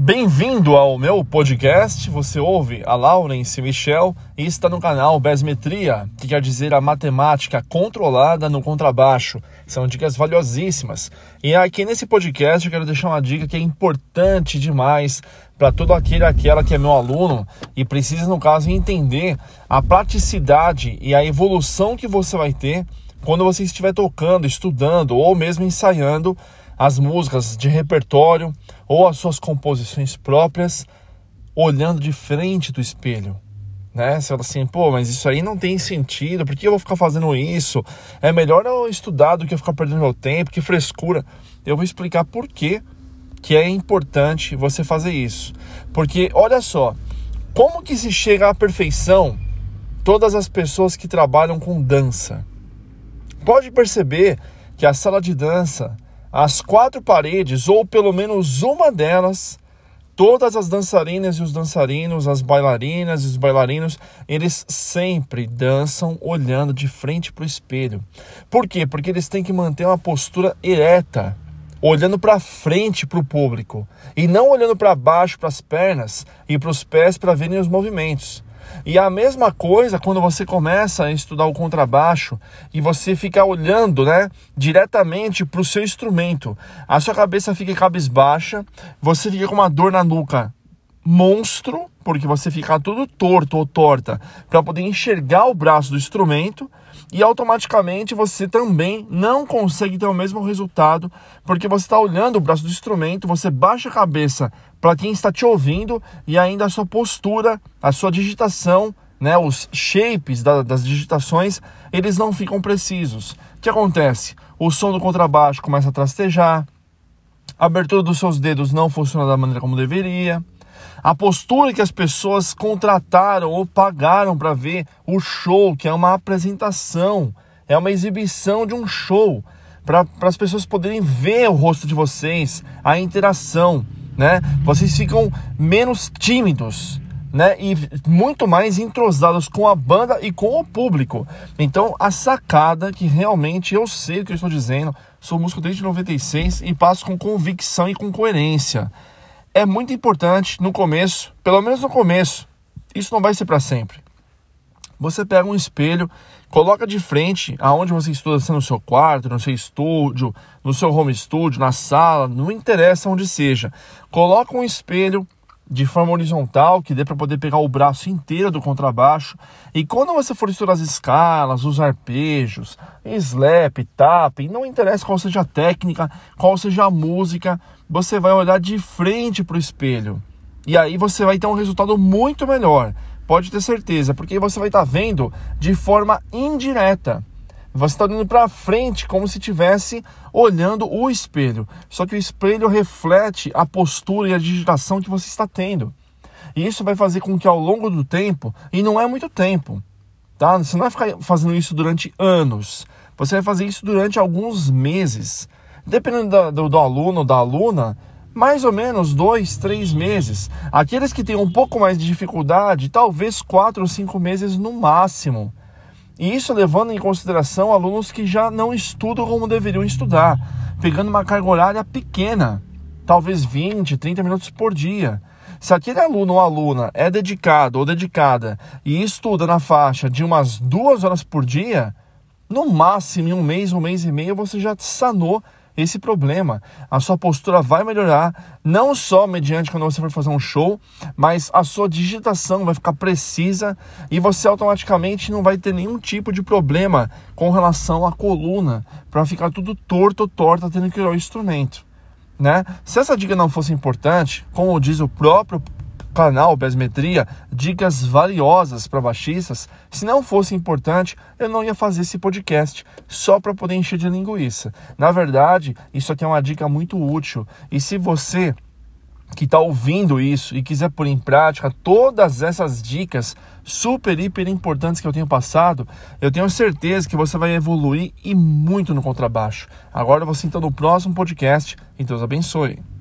Bem-vindo ao meu podcast. Você ouve a Laurence Michel e está no canal Besmetria, que quer dizer a matemática controlada no contrabaixo. São dicas valiosíssimas. E aqui nesse podcast eu quero deixar uma dica que é importante demais para todo aquele aquela que é meu aluno e precisa no caso entender a praticidade e a evolução que você vai ter quando você estiver tocando, estudando ou mesmo ensaiando as músicas de repertório ou as suas composições próprias, olhando de frente do espelho. Né? Você fala assim, pô, mas isso aí não tem sentido, por que eu vou ficar fazendo isso? É melhor eu estudar do que eu ficar perdendo meu tempo, que frescura. Eu vou explicar por que, que é importante você fazer isso. Porque, olha só, como que se chega à perfeição todas as pessoas que trabalham com dança? Pode perceber que a sala de dança as quatro paredes, ou pelo menos uma delas, todas as dançarinas e os dançarinos, as bailarinas e os bailarinos, eles sempre dançam olhando de frente para o espelho. Por quê? Porque eles têm que manter uma postura ereta, olhando para frente para o público e não olhando para baixo para as pernas e para os pés para verem os movimentos. E a mesma coisa quando você começa a estudar o contrabaixo e você fica olhando, né, diretamente para o seu instrumento. A sua cabeça fica cabisbaixa, você fica com uma dor na nuca monstro, porque você fica tudo torto ou torta para poder enxergar o braço do instrumento e automaticamente você também não consegue ter o mesmo resultado, porque você está olhando o braço do instrumento, você baixa a cabeça para quem está te ouvindo e ainda a sua postura, a sua digitação, né, os shapes da, das digitações, eles não ficam precisos. O que acontece? O som do contrabaixo começa a trastejar, a abertura dos seus dedos não funciona da maneira como deveria. A postura que as pessoas contrataram ou pagaram para ver o show, que é uma apresentação, é uma exibição de um show, para as pessoas poderem ver o rosto de vocês, a interação né? Vocês ficam menos tímidos, né? E muito mais entrosados com a banda e com o público. Então, a sacada que realmente eu sei o que eu estou dizendo, sou músico desde 96 e passo com convicção e com coerência. É muito importante no começo, pelo menos no começo. Isso não vai ser para sempre. Você pega um espelho, coloca de frente aonde você estuda, se no seu quarto, no seu estúdio, no seu home studio, na sala, não interessa onde seja. Coloca um espelho de forma horizontal, que dê para poder pegar o braço inteiro do contrabaixo. E quando você for estudar as escalas, os arpejos, slap, tap, não interessa qual seja a técnica, qual seja a música, você vai olhar de frente para o espelho. E aí você vai ter um resultado muito melhor. Pode ter certeza, porque você vai estar tá vendo de forma indireta. Você está olhando para frente como se estivesse olhando o espelho. Só que o espelho reflete a postura e a digitação que você está tendo. E isso vai fazer com que ao longo do tempo, e não é muito tempo, tá? Você não vai ficar fazendo isso durante anos. Você vai fazer isso durante alguns meses. Dependendo do, do, aluno ou da aluna, mais ou menos dois, três meses. Aqueles que têm um pouco mais de dificuldade, talvez quatro ou cinco meses no máximo. E isso levando em consideração alunos que já não estudam como deveriam estudar, pegando uma carga horária pequena, talvez 20, 30 minutos por dia. Se aquele aluno ou aluna é dedicado ou dedicada e estuda na faixa de umas duas horas por dia, no máximo em um mês, um mês e meio, você já sanou esse problema. A sua postura vai melhorar, não só mediante quando você for fazer um show, mas a sua digitação vai ficar precisa e você automaticamente não vai ter nenhum tipo de problema com relação à coluna, para ficar tudo torto ou torta tendo que olhar o instrumento. Né? Se essa dica não fosse importante, como diz o próprio canal Besmetria dicas valiosas para baixistas. Se não fosse importante, eu não ia fazer esse podcast só para poder encher de linguiça. Na verdade, isso aqui é uma dica muito útil. E se você que está ouvindo isso e quiser pôr em prática todas essas dicas super, hiper importantes que eu tenho passado, eu tenho certeza que você vai evoluir e muito no contrabaixo. Agora você está no próximo podcast e Deus abençoe.